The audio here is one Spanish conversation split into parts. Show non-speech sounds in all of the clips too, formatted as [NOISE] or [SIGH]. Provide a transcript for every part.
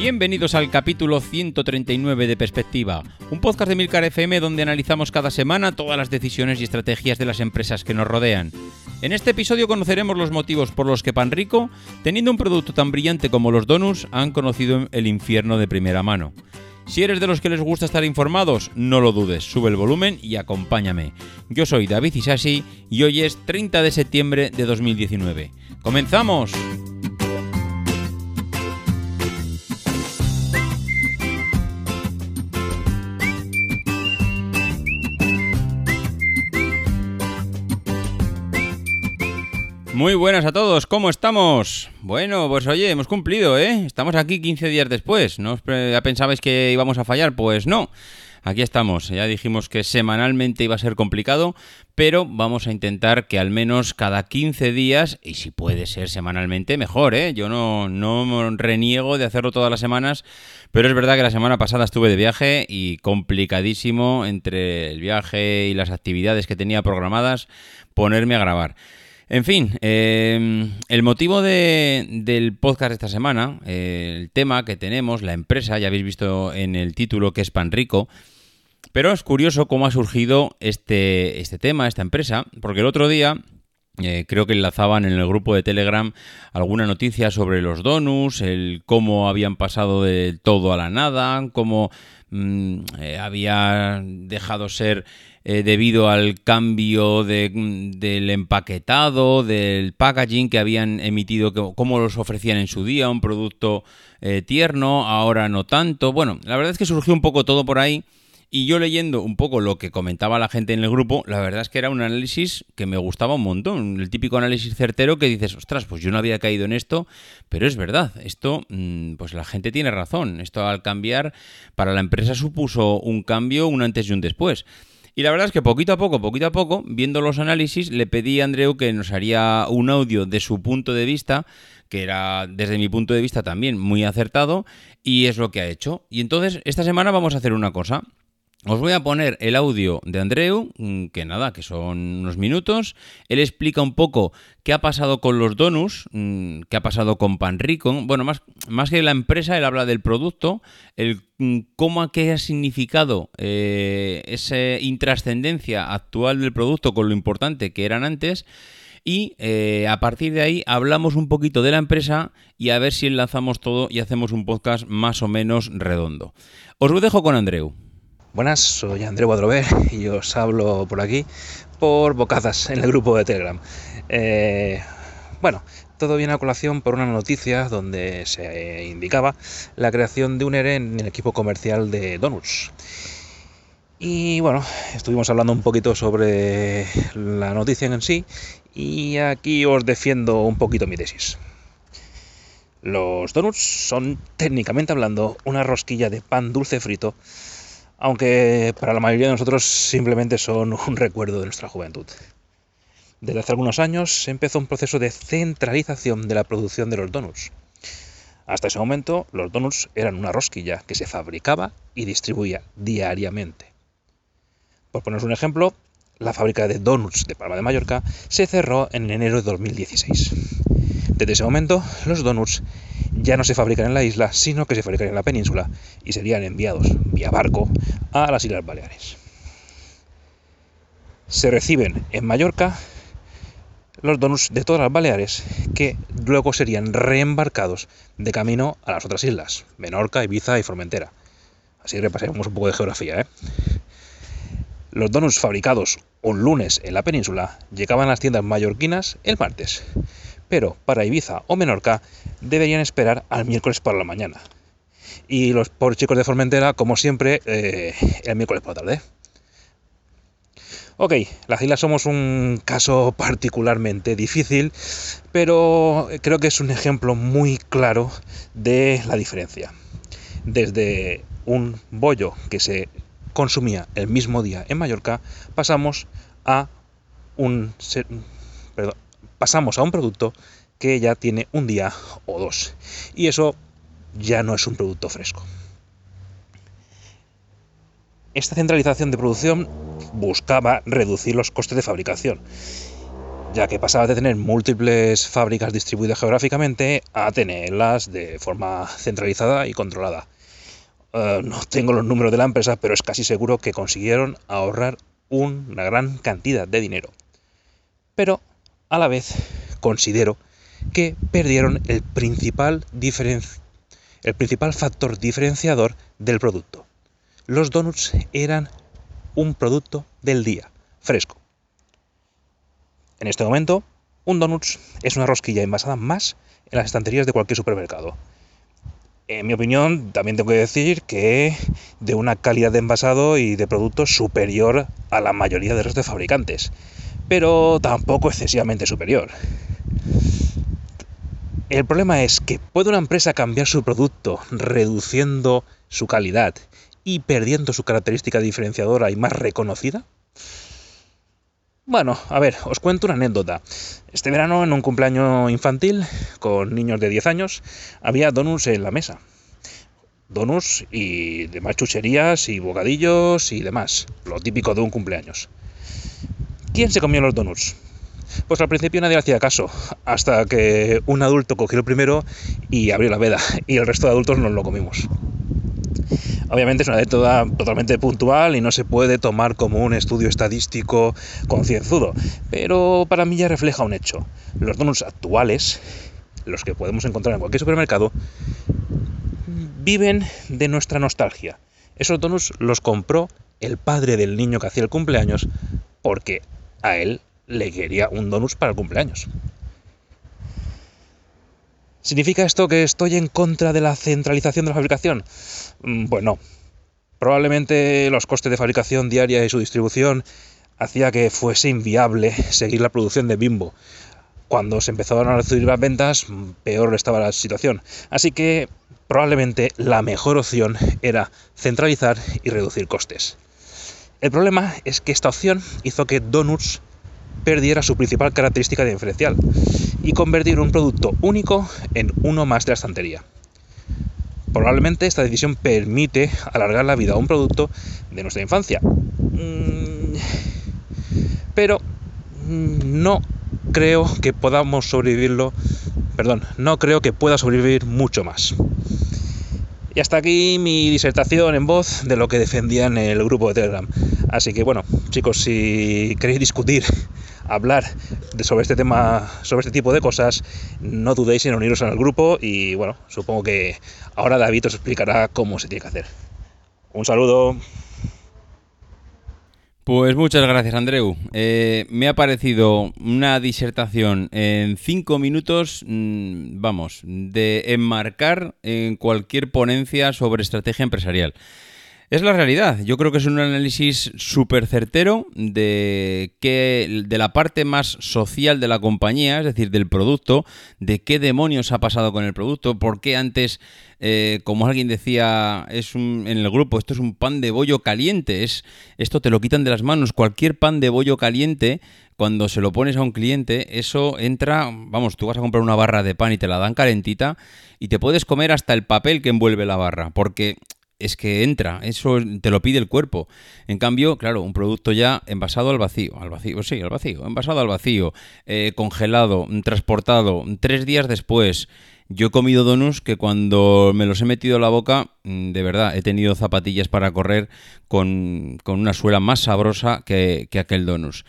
Bienvenidos al capítulo 139 de Perspectiva, un podcast de Milcar FM donde analizamos cada semana todas las decisiones y estrategias de las empresas que nos rodean. En este episodio conoceremos los motivos por los que Panrico, teniendo un producto tan brillante como los donuts, han conocido el infierno de primera mano. Si eres de los que les gusta estar informados, no lo dudes, sube el volumen y acompáñame. Yo soy David Isashi y hoy es 30 de septiembre de 2019. ¡Comenzamos! Muy buenas a todos, ¿cómo estamos? Bueno, pues oye, hemos cumplido, ¿eh? Estamos aquí 15 días después. ¿No ya pensabais que íbamos a fallar? Pues no. Aquí estamos. Ya dijimos que semanalmente iba a ser complicado, pero vamos a intentar que al menos cada 15 días, y si puede ser semanalmente, mejor, ¿eh? Yo no, no reniego de hacerlo todas las semanas, pero es verdad que la semana pasada estuve de viaje y complicadísimo entre el viaje y las actividades que tenía programadas ponerme a grabar. En fin, em, el motivo del podcast de esta semana, el tema que tenemos, la empresa, ya habéis visto en el título que es Panrico, pero es curioso cómo ha surgido este, este tema, esta empresa, porque el otro día eh, creo que enlazaban en el grupo de Telegram alguna noticia sobre los donuts, el cómo habían pasado de todo a la nada, cómo mm, eh, había dejado ser eh, debido al cambio del empaquetado, del packaging que habían emitido, cómo los ofrecían en su día, un producto tierno, ahora no tanto. Bueno, la verdad es que surgió un poco todo por ahí. Y yo leyendo un poco lo que comentaba la gente en el grupo, la verdad es que era un análisis que me gustaba un montón. El típico análisis certero que dices, ostras, pues yo no había caído en esto, pero es verdad, esto, mm, pues la gente tiene razón. Esto al cambiar, para la empresa supuso un cambio, un antes y un después. Y la verdad es que poquito a poco, poquito a poco, viendo los análisis, le pedí a Andreu que nos haría un audio de su punto de vista, que era desde mi punto de vista también muy acertado, y es lo que ha hecho. Y entonces, esta semana vamos a hacer una cosa. Os voy a poner el audio de Andreu, mm, que nada, que son unos minutos. Él explica un poco qué ha pasado con los donuts, mm, qué ha pasado con Panrico. Bueno, más, que la empresa, él habla del producto, el mm, cómo qué ha significado eh, esa intrascendencia actual del producto con lo importante que eran antes. Y eh, a partir de ahí hablamos un poquito de la empresa y a ver si enlazamos todo y hacemos un podcast más o menos redondo. Os lo dejo con Andreu. Buenas, soy André Guadrover y os hablo por aquí por bocadas en el grupo de Telegram. Eh, bueno, todo viene a colación por una noticia donde se indicaba la creación de un ERE en el equipo comercial de Donuts. Y bueno, estuvimos hablando un poquito sobre la noticia en sí y aquí os defiendo un poquito mi tesis. Los donuts son técnicamente hablando una rosquilla de pan dulce frito aunque para la mayoría de nosotros simplemente son [LAUGHS] un recuerdo de nuestra juventud. Desde hace algunos años se empezó un proceso de centralización de la producción de los donuts. Hasta ese momento, los donuts eran una rosquilla que se fabricaba y distribuía diariamente. Por poneros un ejemplo, la fábrica de donuts de Palma de Mallorca se cerró en enero de 2016. Desde ese momento, los donuts ya no se fabrican en la isla, sino que se fabrican en la península y serían enviados vía barco a las Islas Baleares. Se reciben en Mallorca los donuts de todas las Baleares que luego serían reembarcados de camino a las otras islas, Menorca, Ibiza y Formentera. Así repasemos un poco de geografía. ¿eh? Los donuts fabricados un lunes en la península llegaban a las tiendas mallorquinas el martes pero para Ibiza o Menorca deberían esperar al miércoles por la mañana. Y los pobres chicos de Formentera, como siempre, eh, el miércoles por la tarde. Ok, las islas somos un caso particularmente difícil, pero creo que es un ejemplo muy claro de la diferencia. Desde un bollo que se consumía el mismo día en Mallorca, pasamos a un, perdón, pasamos a un producto que ya tiene un día o dos. Y eso ya no es un producto fresco. Esta centralización de producción buscaba reducir los costes de fabricación. ya que pasaba de tener múltiples fábricas distribuidas geográficamente a tenerlas de forma centralizada y controlada. Eh, no tengo los números de la empresa, pero es casi seguro que consiguieron ahorrar una gran cantidad de dinero. Pero a la vez considero que perdieron el principal, factor diferenciador del producto. Los donuts eran un producto del día, fresco. En este momento, un donuts es una rosquilla envasada más en las estanterías de cualquier supermercado. En mi opinión, también tengo que decir que de una calidad de envasado y de producto superior a la mayoría de los de fabricantes, pero tampoco excesivamente superior. El problema es que ¿puede una empresa cambiar su producto reduciendo su calidad y perdiendo su característica diferenciadora y más reconocida? Bueno, a ver, os cuento una anécdota. Este verano, en un cumpleaños infantil, con niños de 10 años, había donuts en la mesa. Donuts y demás chucherías y bocadillos y demás. Lo típico de un cumpleaños. ¿Quién se comió los donuts? Pues al principio nadie hacía caso, hasta que un adulto cogió el primero y abrió la veda, y el resto de adultos nos lo comimos. Obviamente es una anécdota totalmente puntual y no se puede tomar como un estudio estadístico concienzudo, pero para mí ya refleja un hecho. Los donuts actuales, los que podemos encontrar en cualquier supermercado, viven de nuestra nostalgia. Esos donuts los compró el padre del niño que hacía el cumpleaños porque a él le quería un donut para el cumpleaños. ¿Significa esto que estoy en contra de la centralización de la fabricación? Mm, bueno, probablemente los costes de fabricación diaria y su distribución hacía que fuese inviable seguir la producción de Bimbo. Cuando se empezaron a recibir las ventas, peor estaba la situación. Así que probablemente la mejor opción era centralizar y reducir costes. El problema es que esta opción hizo que Donuts perdiera su principal característica diferencial y convertir un producto único en uno más de la estantería. Probablemente esta decisión permite alargar la vida a un producto de nuestra infancia. Mm, pero mm, no creo que podamos sobrevivirlo, perdón, no creo que pueda sobrevivir mucho más. Y hasta aquí mi disertación en voz de lo que defendía en el grupo de Telegram. Así que bueno, chicos, si queréis discutir hablar sobre este tema, sobre este tipo de cosas, no dudéis en uniros al grupo y bueno, supongo que ahora David os explicará cómo se tiene que hacer. Un saludo. Pues muchas gracias, Andreu. Eh, me ha parecido una disertación en cinco minutos, mm, vamos, de enmarcar en cualquier ponencia sobre estrategia empresarial. Es la realidad. Yo creo que es un análisis súper certero de, que, de la parte más social de la compañía, es decir, del producto, de qué demonios ha pasado con el producto, por qué antes, eh, como alguien decía en el grupo, esto es un pan de bollo caliente, es, esto te lo quitan de las manos. Cualquier pan de bollo caliente cuando se lo pones a un cliente, eso entra, vamos, tú vas a comprar una barra de pan y te la dan calentita y te puedes comer hasta el papel que envuelve la barra, porque es que entra, eso te lo pide el cuerpo. En cambio, claro, un producto ya envasado al vacío, al vacío, sí, al vacío, envasado al vacío, eh, congelado, transportado, tres días después. Yo he comido donuts que cuando me los he metido a la boca, mm, de verdad, he tenido zapatillas para correr con, una suela más sabrosa que, que aquel donus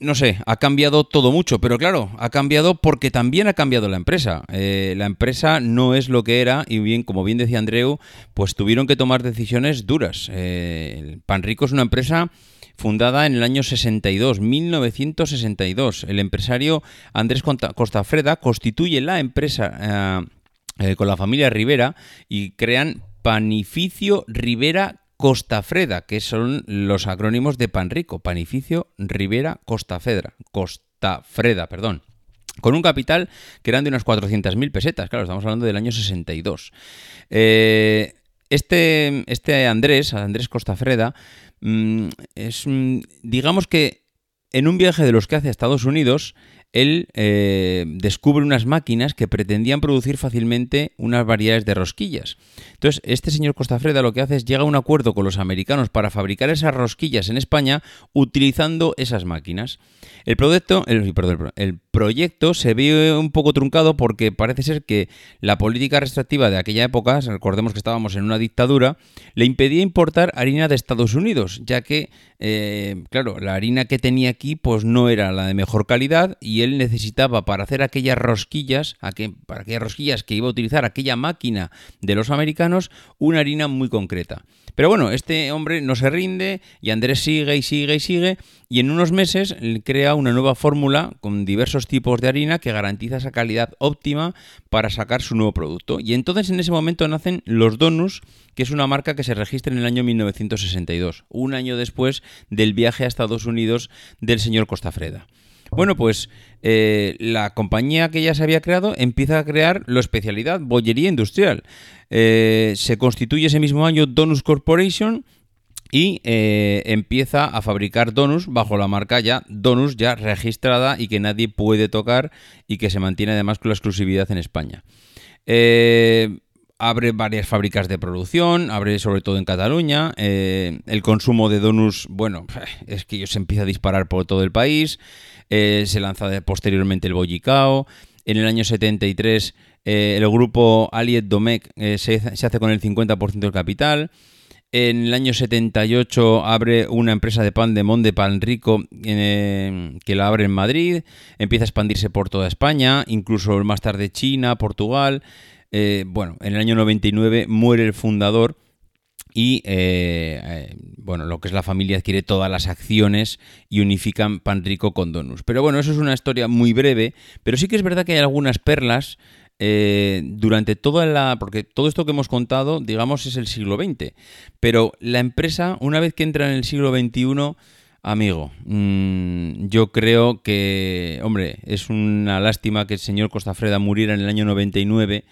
no sé, ha cambiado todo mucho, pero claro, ha cambiado porque también ha cambiado la empresa. Eh, la empresa no es lo que era y bien, como bien decía Andreu, pues tuvieron que tomar decisiones duras. Eh, Panrico es una empresa fundada en el año 62, 1962. El empresario Andrés Costafreda constituye la empresa eh, con la familia Rivera y crean Panificio Rivera Costafreda, que son los acrónimos de Panrico, Panificio Rivera Costafedra, Costafreda, perdón con un capital que eran de unas 400.000 pesetas, claro, estamos hablando del año 62. Eh, este, este Andrés, Andrés Costafreda, mm, es, digamos que en un viaje de los que hace a Estados Unidos, él eh, descubre unas máquinas que pretendían producir fácilmente unas variedades de rosquillas. Entonces, este señor Costafreda lo que hace es llega a un acuerdo con los americanos para fabricar esas rosquillas en España utilizando esas máquinas. El proyecto, el, el proyecto se ve un poco truncado porque parece ser que la política restrictiva de aquella época, recordemos que estábamos en una dictadura, le impedía importar harina de Estados Unidos, ya que, eh, claro, la harina que tenía aquí pues no era la de mejor calidad y él necesitaba para hacer aquellas rosquillas, para aquellas rosquillas que iba a utilizar aquella máquina de los americanos, una harina muy concreta. Pero bueno, este hombre no se rinde y Andrés sigue y sigue y sigue y en unos meses crea una nueva fórmula con diversos tipos de harina que garantiza esa calidad óptima para sacar su nuevo producto. Y entonces en ese momento nacen los Donuts, que es una marca que se registra en el año 1962, un año después del viaje a Estados Unidos del señor Costafreda. Bueno, pues eh, la compañía que ya se había creado empieza a crear la especialidad bollería industrial. Eh, se constituye ese mismo año Donus Corporation y eh, empieza a fabricar Donus bajo la marca ya Donus ya registrada y que nadie puede tocar y que se mantiene además con la exclusividad en España. abre varias fábricas de producción, abre sobre todo en Cataluña. el consumo de Donus, bueno, [LAUGHS] es que se empieza a disparar por todo el país. Eh, se lanza posteriormente el Bollicao. En el año 73 eh, el grupo Aliet Domecq eh, se, hace con el 50% del capital. En el año 78 abre una empresa de pan de Monde Pan Rico que la abre en Madrid, empieza a expandirse por toda España, incluso más tarde China, Portugal. bueno, en el año 99 muere el fundador y eh, eh, bueno, lo que es la familia adquiere todas las acciones y unifican Pan Rico con Donus. Pero bueno, eso es una historia muy breve, pero sí que es verdad que hay algunas perlas eh, durante toda la... porque todo esto que hemos contado, digamos, es el siglo XX, pero la empresa, una vez que entra en el siglo XXI, amigo, mm, yo creo que, hombre, es una lástima que el señor Costafreda muriera en el año 99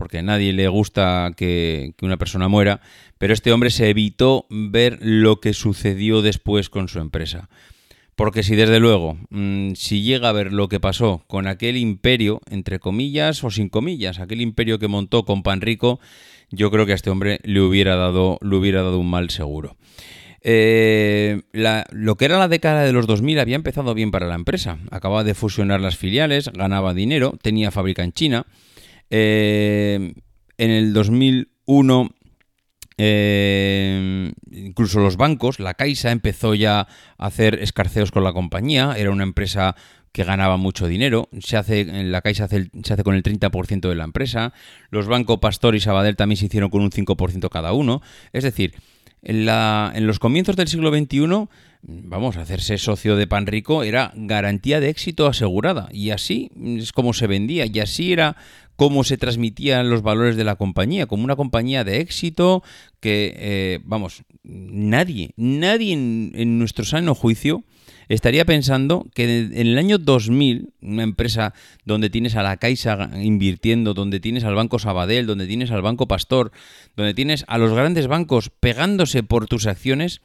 porque a nadie le gusta que, una persona muera, pero este hombre se evitó ver lo que sucedió después con su empresa. Porque si desde luego, mm, si llega a ver lo que pasó con aquel imperio, entre comillas o sin comillas, aquel imperio que montó con Pan Rico, yo creo que a este hombre le hubiera dado, le hubiera dado un mal seguro. Eh, lo que era la década de los 2000 había empezado bien para la empresa. Acababa de fusionar las filiales, ganaba dinero, tenía fábrica en China, eh, en el 2001, eh, incluso los bancos, la Caixa empezó ya a hacer escarceos con la compañía, era una empresa que ganaba mucho dinero, se hace, la Caixa se hace con el 30% de la empresa, los bancos Pastor y Sabadell también se hicieron con un 5% cada uno, es decir, en, la, en los comienzos del siglo XXI vamos, hacerse socio de Pan Rico era garantía de éxito asegurada. Y así es como se vendía, y así era como se transmitían los valores de la compañía, como una compañía de éxito que, eh, vamos, nadie, nadie en, nuestro sano juicio estaría pensando que en el año 2000, una empresa donde tienes a la Caixa invirtiendo, donde tienes al Banco Sabadell, donde tienes al Banco Pastor, donde tienes a los grandes bancos pegándose por tus acciones,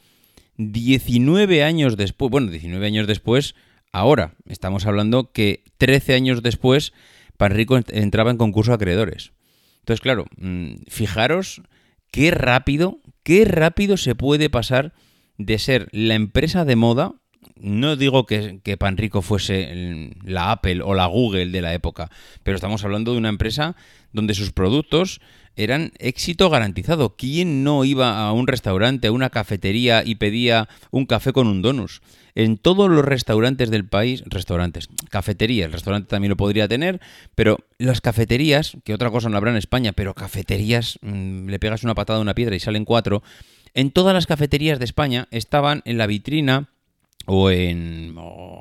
19 años después, bueno, 19 años después, ahora estamos hablando que 13 años después, Panrico entraba en concurso de acreedores. Entonces, claro, mm, fijaros qué rápido, qué rápido se puede pasar de ser la empresa de moda, no digo que, que, Panrico fuese la Apple o la Google de la época, pero estamos hablando de una empresa donde sus productos eran éxito garantizado. ¿Quién no iba a un restaurante, a una cafetería y pedía un café con un donus? En todos los restaurantes del país, restaurantes, cafeterías, el restaurante también lo podría tener, pero las cafeterías, que otra cosa no habrá en España, pero cafeterías, mm, le pegas una patada a una piedra y salen cuatro, en todas las cafeterías de España estaban en la vitrina o en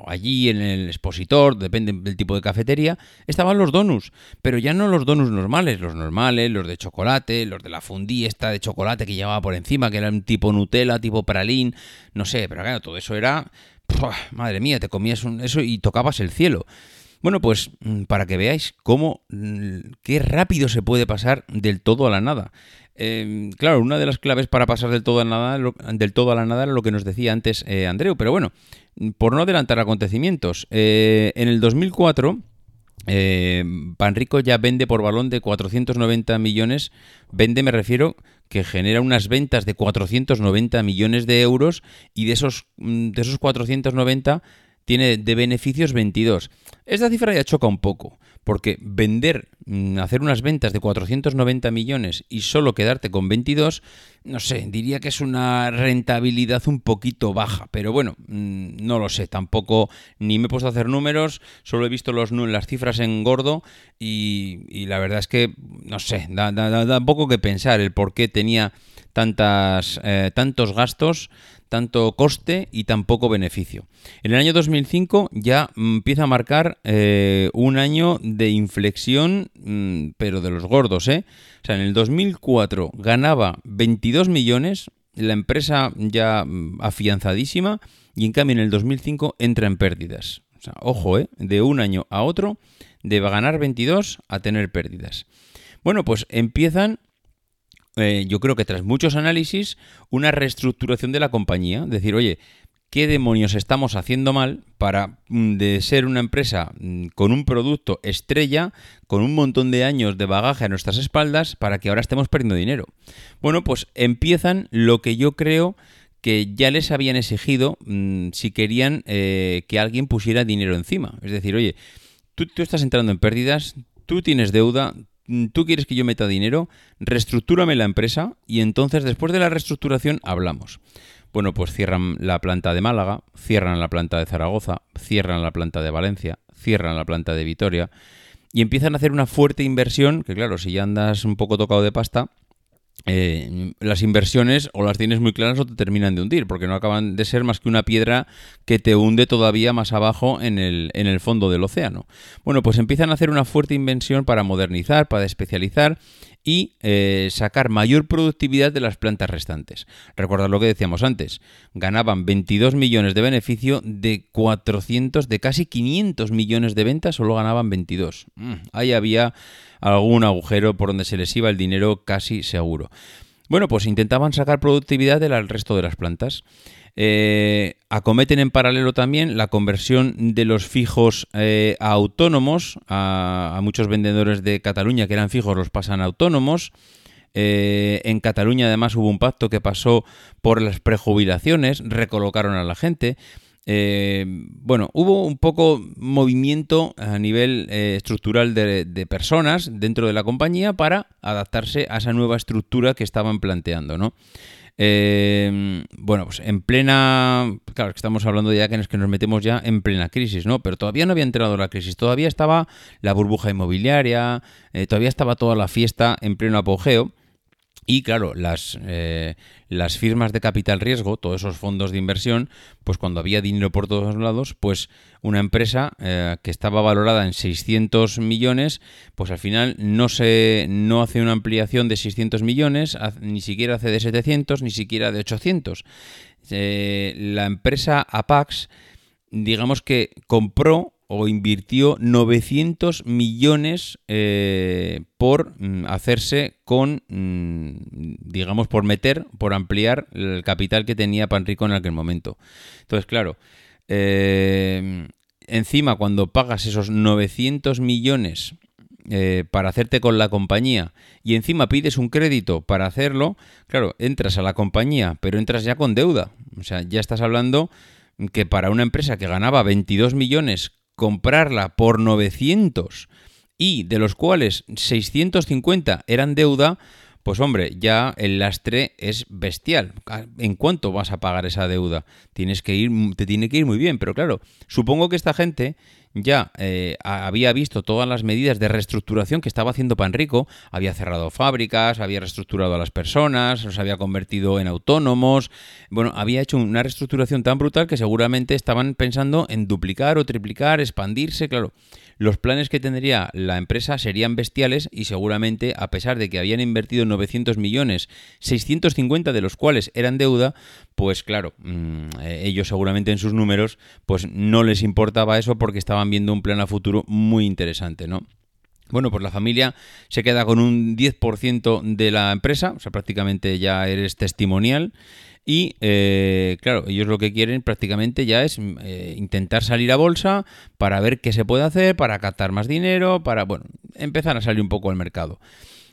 allí en el expositor, depende del tipo de cafetería, estaban los donuts, pero ya no los donuts normales, los normales, los de chocolate, los de la fundí esta de chocolate que llevaba por encima, que era un tipo Nutella, tipo pralín, no sé, pero claro, todo eso era, madre mía, te comías eso y tocabas el cielo. Bueno, pues mm, para que veáis cómo, mm, qué rápido se puede pasar del todo a la nada. Em, claro, una de las claves para pasar del todo a, nada, del todo a la nada era lo que nos decía antes eh, Andreu, pero bueno, por no adelantar acontecimientos, eh, en el 2004 eh, Panrico ya vende por balón de 490 millones. Vende, me refiero, que genera unas ventas de 490 millones de euros y de esos, mm, de esos 490 tiene de beneficios 22. Esta cifra ya choca un poco, porque vender, mm, hacer unas ventas de 490 millones y solo quedarte con 22, no sé, diría que es una rentabilidad un poquito baja, pero bueno, mm, no lo sé, tampoco ni me he puesto a hacer números, solo he visto los, las cifras en gordo y, la verdad es que, no sé, da, da, poco que pensar el por qué tenía tantas, eh, tantos gastos tanto coste y tan poco beneficio. En el año 2005 ya empieza a marcar eh, un año de inflexión, mm, pero de los gordos, ¿eh? O sea, en el 2004 ganaba 22 millones, la empresa ya mm, afianzadísima, y en cambio en el 2005 entra en pérdidas. O sea, ojo, ¿eh? De un año a otro, de ganar 22 a tener pérdidas. Bueno, pues empiezan eh, yo creo que tras muchos análisis, una reestructuración de la compañía. Decir, oye, ¿qué demonios estamos haciendo mal para mm, de ser una empresa mm, con un producto estrella, con un montón de años de bagaje a nuestras espaldas, para que ahora estemos perdiendo dinero? Bueno, pues empiezan lo que yo creo que ya les habían exigido mm, si querían eh, que alguien pusiera dinero encima. Es decir, oye, tú, tú estás entrando en pérdidas, tú tienes deuda, tú quieres que yo meta dinero, reestructúrame la empresa y entonces después de la reestructuración hablamos. Bueno, pues cierran la planta de Málaga, cierran la planta de Zaragoza, cierran la planta de Valencia, cierran la planta de Vitoria y empiezan a hacer una fuerte inversión, que claro, si ya andas un poco tocado de pasta, eh, las inversiones o las tienes muy claras o te terminan de hundir, porque no acaban de ser más que una piedra que te hunde todavía más abajo en el, en el fondo del océano. Bueno, pues empiezan a hacer una fuerte inversión para modernizar, para especializar y eh, sacar mayor productividad de las plantas restantes. Recordad lo que decíamos antes, ganaban 22 millones de beneficio de 400, de casi 500 millones de ventas, solo ganaban 22. Mm, ahí había algún agujero por donde se les iba el dinero casi seguro. Bueno, pues intentaban sacar productividad del resto de las plantas. Eh, acometen en paralelo también la conversión de los fijos eh, a autónomos. A, muchos vendedores de Cataluña que eran fijos los pasan autónomos. Eh, en Cataluña además hubo un pacto que pasó por las prejubilaciones, recolocaron a la gente. bueno, hubo un poco movimiento a nivel estructural de, de, personas dentro de la compañía para adaptarse a esa nueva estructura que estaban planteando, ¿no? Eh, bueno, pues en plena. Claro, que estamos hablando ya que nos, que nos metemos ya en plena crisis, ¿no? Pero todavía no había entrado la crisis, todavía estaba la burbuja inmobiliaria, eh, todavía estaba toda la fiesta en pleno apogeo. Y claro, las, eh, las firmas de capital riesgo, todos esos fondos de inversión, pues cuando había dinero por todos lados, pues una empresa eh, que estaba valorada en 600 millones, pues al final no, se, no hace una ampliación de 600 millones, ni siquiera hace de 700, ni siquiera de 800. Eh, la empresa Apax, digamos que compró o invirtió 900 millones eh, por mm, hacerse con, mm, digamos, por meter, por ampliar el capital que tenía Panrico en aquel momento. Entonces, claro, eh, encima cuando pagas esos 900 millones eh, para hacerte con la compañía y encima pides un crédito para hacerlo, claro, entras a la compañía, pero entras ya con deuda. O sea, ya estás hablando que para una empresa que ganaba 22 millones comprarla por 900 y de los cuales 650 eran deuda, pues hombre, ya el lastre es bestial. ¿En cuánto vas a pagar esa deuda? Tienes que ir, te tiene que ir muy bien, pero claro, supongo que esta gente ya eh, había visto todas las medidas de reestructuración que estaba haciendo Panrico, había cerrado fábricas, había reestructurado a las personas, los había convertido en autónomos, bueno, había hecho una reestructuración tan brutal que seguramente estaban pensando en duplicar o triplicar, expandirse, claro los planes que tendría la empresa serían bestiales y seguramente, a pesar de que habían invertido 900 millones, 650 de los cuales eran deuda, pues claro, mm, eh, ellos seguramente en sus números, pues no les importaba eso porque estaban viendo un plan a futuro muy interesante, ¿no? Bueno, pues la familia se queda con un 10% de la empresa, o sea, prácticamente ya eres testimonial. Y eh, claro, ellos lo que quieren prácticamente ya es eh, intentar salir a bolsa para ver qué se puede hacer, para captar más dinero, para, bueno, empezar a salir un poco al mercado.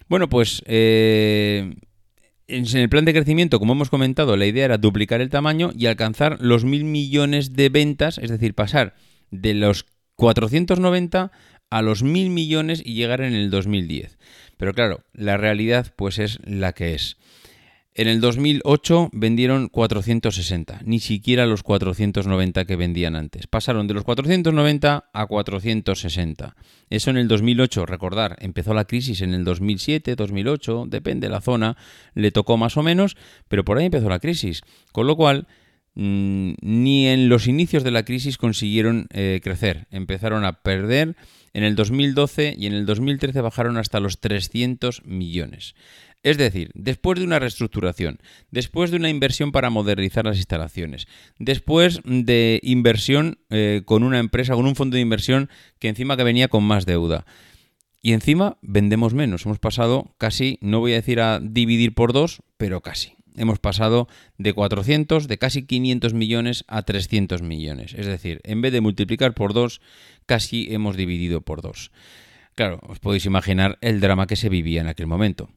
Bueno, pues eh, en el plan de crecimiento, como hemos comentado, la idea era duplicar el tamaño y alcanzar los mil millones de ventas, es decir, pasar de los 490 a los mil millones y llegar en el 2010. Pero claro, la realidad pues es la que es. En el 2008 vendieron 460, ni siquiera los 490 que vendían antes. Pasaron de los 490 a 460. Eso en el 2008, recordar, empezó la crisis en el 2007, 2008, depende de la zona, le tocó más o menos, pero por ahí empezó la crisis. Con lo cual, mm, ni en los inicios de la crisis consiguieron eh, crecer. Empezaron a perder en el 2012 y en el 2013 bajaron hasta los 300 millones. Es decir, después de una reestructuración, después de una inversión para modernizar las instalaciones, después de inversión eh, con una empresa, con un fondo de inversión que encima que venía con más deuda. Y encima vendemos menos. Hemos pasado casi, no voy a decir a dividir por dos, pero casi. Hemos pasado de 400, de casi 500 millones a 300 millones. Es decir, en vez de multiplicar por dos, casi hemos dividido por dos. Claro, os podéis imaginar el drama que se vivía en aquel momento.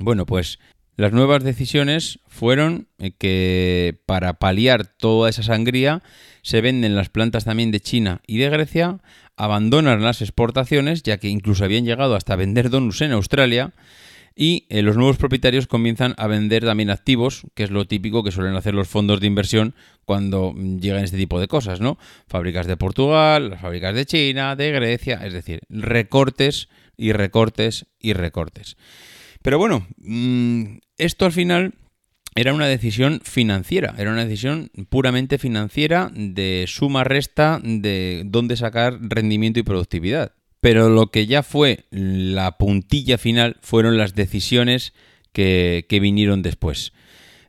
Bueno, pues las nuevas decisiones fueron eh, que para paliar toda esa sangría se venden las plantas también de China y de Grecia, abandonan las exportaciones, ya que incluso habían llegado hasta vender donuts en Australia, y eh, los nuevos propietarios comienzan a vender también activos, que es lo típico que suelen hacer los fondos de inversión cuando mm, llegan este tipo de cosas, ¿no? Fábricas de Portugal, las fábricas de China, de Grecia, es decir, recortes y recortes y recortes. Pero bueno, mm, esto al final era una decisión financiera, era una decisión puramente financiera de suma resta de dónde sacar rendimiento y productividad. Pero lo que ya fue la puntilla final fueron las decisiones que, vinieron después.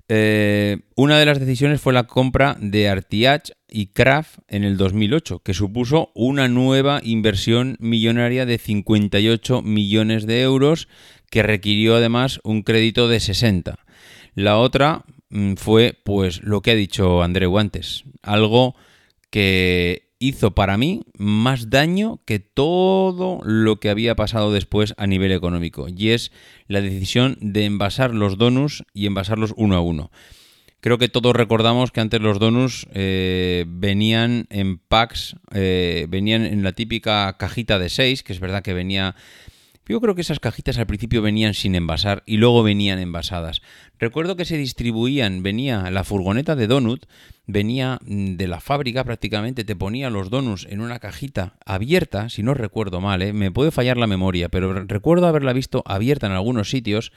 Eh, una de las decisiones fue la compra de Artiach y Kraft en el 2008, que supuso una nueva inversión millonaria de 58 millones de euros que requirió además un crédito de 60. La otra mm, fue pues lo que ha dicho Andreu antes, algo que hizo para mí más daño que todo lo que había pasado después a nivel económico, y es la decisión de envasar los donuts y envasarlos uno a uno. Creo que todos recordamos que antes los donuts eh, venían en packs, eh, venían en la típica cajita de 6, que es verdad que venía yo creo que esas cajitas al principio venían sin envasar y luego venían envasadas. Recuerdo que se distribuían, venía la furgoneta de donut, venía mm, de la fábrica prácticamente, te ponía los donuts en una cajita abierta, si no recuerdo mal, ¿eh? me puede fallar la memoria, pero recuerdo haberla visto abierta en algunos sitios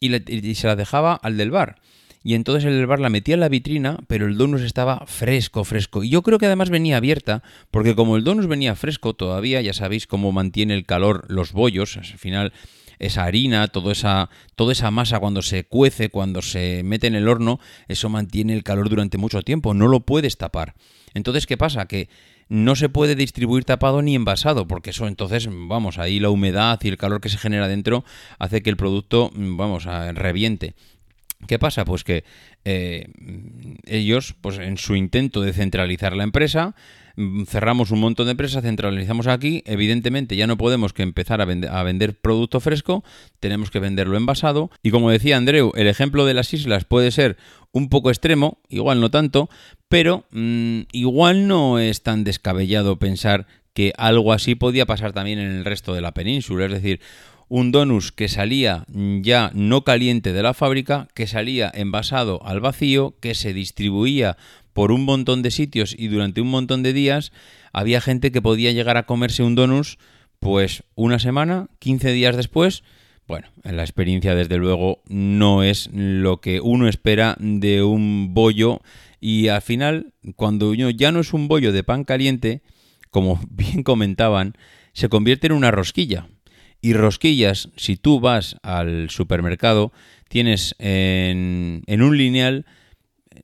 y, y se la dejaba al del bar y entonces el bar la metía en la vitrina, pero el donus estaba fresco, fresco. Y yo creo que además venía abierta, porque como el donus venía fresco todavía, ya sabéis cómo mantiene el calor los bollos, al final esa harina, toda esa, toda esa masa cuando se cuece, cuando se mete en el horno, eso mantiene el calor durante mucho tiempo, no lo puedes tapar. Entonces, ¿qué pasa? Que no se puede distribuir tapado ni envasado, porque eso entonces, vamos, ahí la humedad y el calor que se genera dentro hace que el producto, vamos, reviente. ¿Qué pasa? Pues que eh, ellos, pues en su intento de centralizar la empresa, mm, cerramos un montón de empresas, centralizamos aquí, evidentemente ya no podemos que empezar a vender, producto fresco, tenemos que venderlo envasado. Y como decía Andreu, el ejemplo de las islas puede ser un poco extremo, igual no tanto, pero mm, igual no es tan descabellado pensar que algo así podía pasar también en el resto de la península. Es decir, un donus que salía ya no caliente de la fábrica, que salía envasado al vacío, que se distribuía por un montón de sitios y durante un montón de días había gente que podía llegar a comerse un donus pues una semana, 15 días después. Bueno, la experiencia desde luego no es lo que uno espera de un bollo y al final cuando ya no es un bollo de pan caliente, como [LAUGHS] bien comentaban, se convierte en una rosquilla. Y rosquillas, si tú vas al supermercado, tienes en, un lineal,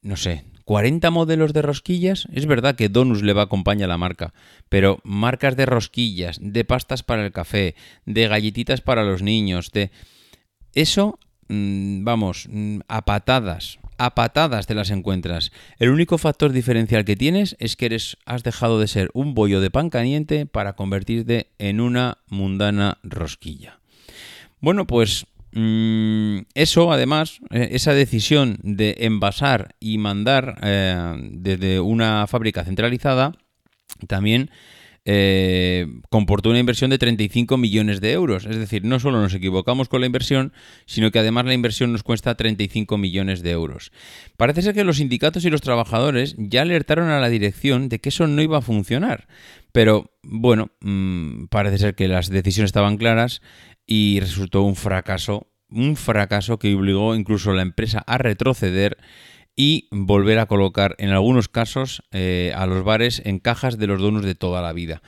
no sé, 40 modelos de rosquillas. Es verdad que Donus le va a acompañar a la marca, pero marcas de rosquillas, de pastas para el café, de galletitas para los niños, de... Eso, mm, vamos, mm, a patadas, a patadas te las encuentras. El único factor diferencial que tienes es que eres, has dejado de ser un bollo de pan caliente para convertirte en una mundana rosquilla. Bueno, pues Mm, eso, además, eh, esa decisión de envasar y mandar eh, desde una fábrica centralizada, también eh, comportó una inversión de 35 millones de euros. Es decir, no solo nos equivocamos con la inversión, sino que además la inversión nos cuesta 35 millones de euros. Parece ser que los sindicatos y los trabajadores ya alertaron a la dirección de que eso no iba a funcionar. Pero bueno, mm, parece ser que las decisiones estaban claras y resultó un fracaso, un fracaso que obligó incluso a la empresa a retroceder y volver a colocar en algunos casos eh, a los bares en cajas de los donos de toda la vida.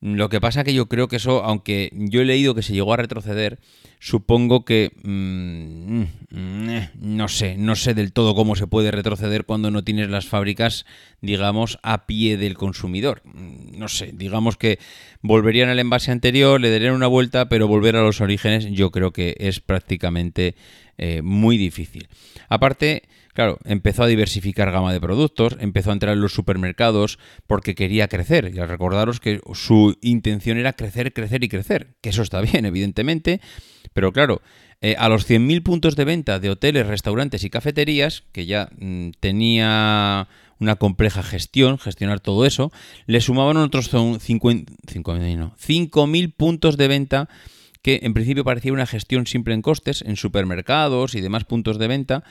Lo que pasa que yo creo que eso, aunque yo he leído que se llegó a retroceder, supongo que mm, mm, eh, no sé, no sé del todo cómo se puede retroceder cuando no tienes las fábricas, digamos, a pie del consumidor. Mm, no sé, digamos que volverían al envase anterior, le darían una vuelta, pero volver a los orígenes yo creo que es prácticamente eh, muy difícil. Aparte, Claro, empezó a diversificar gama de productos, empezó a entrar en los supermercados porque quería crecer. Y al recordaros que su intención era crecer, crecer y crecer, que eso está bien, evidentemente, pero claro, eh, a los 100.000 puntos de venta de hoteles, restaurantes y cafeterías, que ya mm, tenía una compleja gestión, gestionar todo eso, le sumaban otros 5.000 puntos de venta que en principio parecía una gestión simple en costes, en supermercados y demás puntos de venta,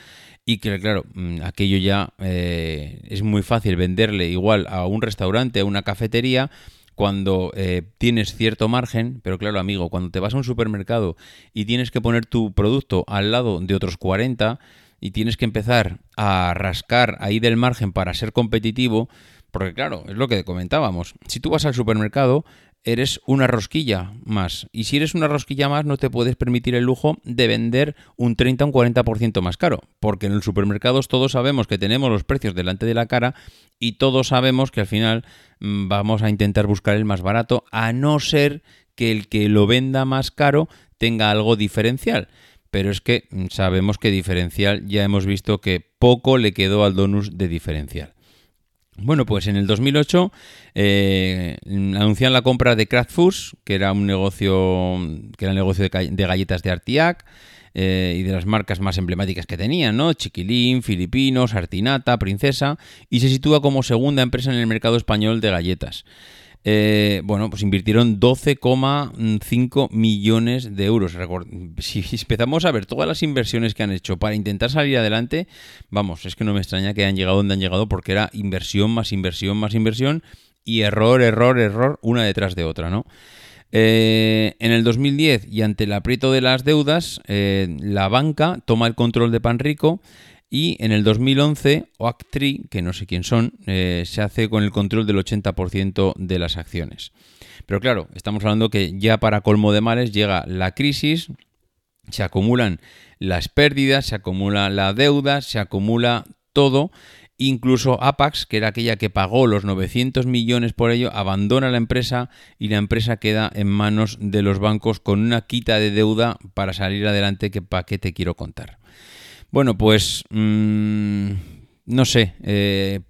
y que claro, mm, aquello ya eh, es muy fácil venderle igual a un restaurante, a una cafetería, cuando eh, tienes cierto margen, pero claro, amigo, cuando te vas a un supermercado y tienes que poner tu producto al lado de otros 40 y tienes que empezar a rascar ahí del margen para ser competitivo, porque claro, es lo que comentábamos, si tú vas al supermercado, eres una rosquilla más. Y si eres una rosquilla más, no te puedes permitir el lujo de vender un 30 o un 40% más caro. Porque en los supermercados todos sabemos que tenemos los precios delante de la cara y todos sabemos que al final mm, vamos a intentar buscar el más barato, a no ser que el que lo venda más caro tenga algo diferencial. Pero es que mm, sabemos que diferencial ya hemos visto que poco le quedó al donus de diferencial. Bueno, pues en el 2008 eh, anuncian la compra de Kraft Foods, que era un negocio, que era el negocio de, galletas de Artiac eh, y de las marcas más emblemáticas que tenían, ¿no? Chiquilín, Filipinos, Artinata, Princesa, y se sitúa como segunda empresa en el mercado español de galletas. Eh, bueno, pues invirtieron 12,5 millones de euros. Si empezamos a ver todas las inversiones que han hecho para intentar salir adelante, vamos, es que no me extraña que hayan llegado donde han llegado porque era inversión más inversión más inversión y error, error, error, una detrás de otra, ¿no? Eh, en el 2010 y ante el aprieto de las deudas, eh, la banca toma el control de Panrico y en el 2011, Oaktree, que no sé quién son, eh, se hace con el control del 80% de las acciones. Pero claro, estamos hablando que ya para colmo de males llega la crisis, se acumulan las pérdidas, se acumula la deuda, se acumula todo. Incluso Apax, que era aquella que pagó los 900 millones por ello, abandona la empresa y la empresa queda en manos de los bancos con una quita de deuda para salir adelante para qué te quiero contar. Bueno, pues mm, no sé, eh,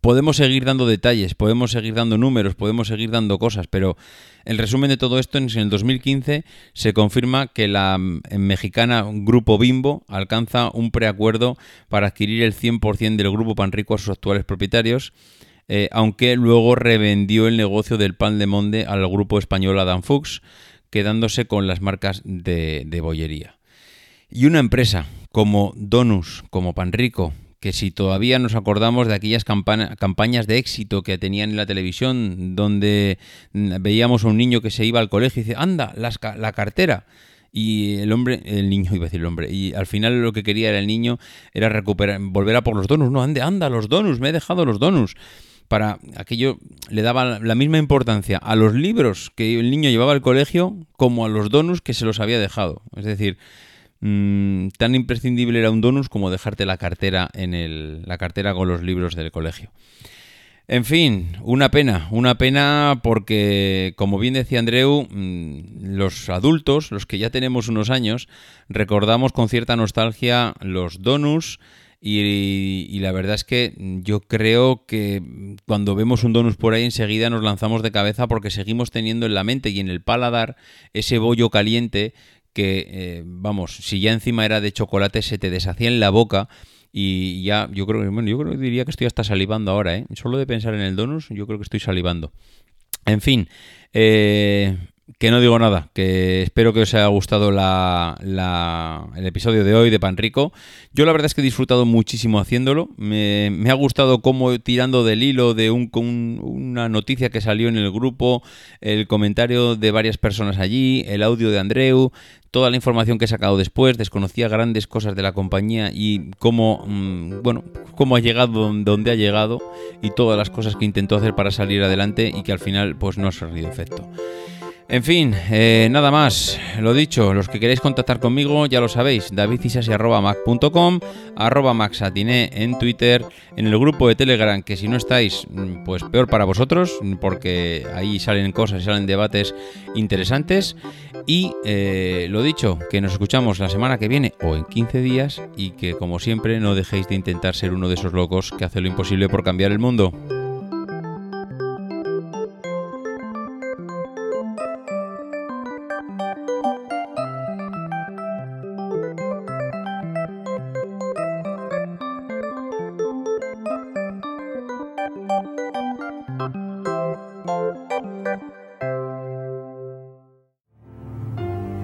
podemos seguir dando detalles, podemos seguir dando números, podemos seguir dando cosas, pero el resumen de todo esto es en el 2015 se confirma que la mm, mexicana Grupo Bimbo alcanza un preacuerdo para adquirir el 100% del Grupo Panrico a sus actuales propietarios. Eh, aunque luego revendió el negocio del pan de monde al grupo español Adam Fuchs, quedándose con las marcas de, de bollería. Y una empresa como Donus, como Panrico, que si todavía nos acordamos de aquellas campañas de éxito que tenían en la televisión, donde veíamos a un niño que se iba al colegio y dice, anda, la cartera. Y el hombre, el niño [LAUGHS] iba a decir el hombre, y al final lo que quería era el niño, era recuperar, volver a por los donuts. No, ande, anda, los donuts, me he dejado los donuts. Para aquello le daba la misma importancia a los libros que el niño llevaba al colegio como a los donuts que se los había dejado. Es decir, mm, tan imprescindible era un donus como dejarte la cartera en el, la cartera con los libros del colegio. En fin, una pena, una pena porque, como bien decía Andreu, mm, los adultos, los que ya tenemos unos años, recordamos con cierta nostalgia los donus y, la verdad es que yo creo que cuando vemos un donus por ahí enseguida nos lanzamos de cabeza porque seguimos teniendo en la mente y en el paladar ese bollo caliente que, eh, vamos, si ya encima era de chocolate se te deshacía en la boca y ya, yo creo bueno, yo creo que diría que estoy hasta salivando ahora, ¿eh? Solo de pensar en el donus, yo creo que estoy salivando. En fin, eh, que no digo nada, que espero que os haya gustado el episodio de hoy de Pan Rico. Yo la verdad es que he disfrutado muchísimo haciéndolo. Me, ha gustado cómo tirando del hilo de un, una noticia que salió en el grupo, el comentario de varias personas allí, el audio de Andreu, toda la información que he sacado después, desconocía grandes cosas de la compañía y cómo, mm, bueno, cómo ha llegado donde ha llegado y todas las cosas que intentó hacer para salir adelante y que al final pues no ha servido efecto. En fin, eh, nada más. Lo dicho, los que queréis contactar conmigo ya lo sabéis, davidcisasi.mac.com, arroba maxatiné en Twitter, en el grupo de Telegram, que si no estáis, mm, pues peor para vosotros, porque ahí salen cosas salen debates interesantes. Y eh, lo dicho, que nos escuchamos la semana que viene o en 15 días y que como siempre no dejéis de intentar ser uno de esos locos que hace lo imposible por cambiar el mundo.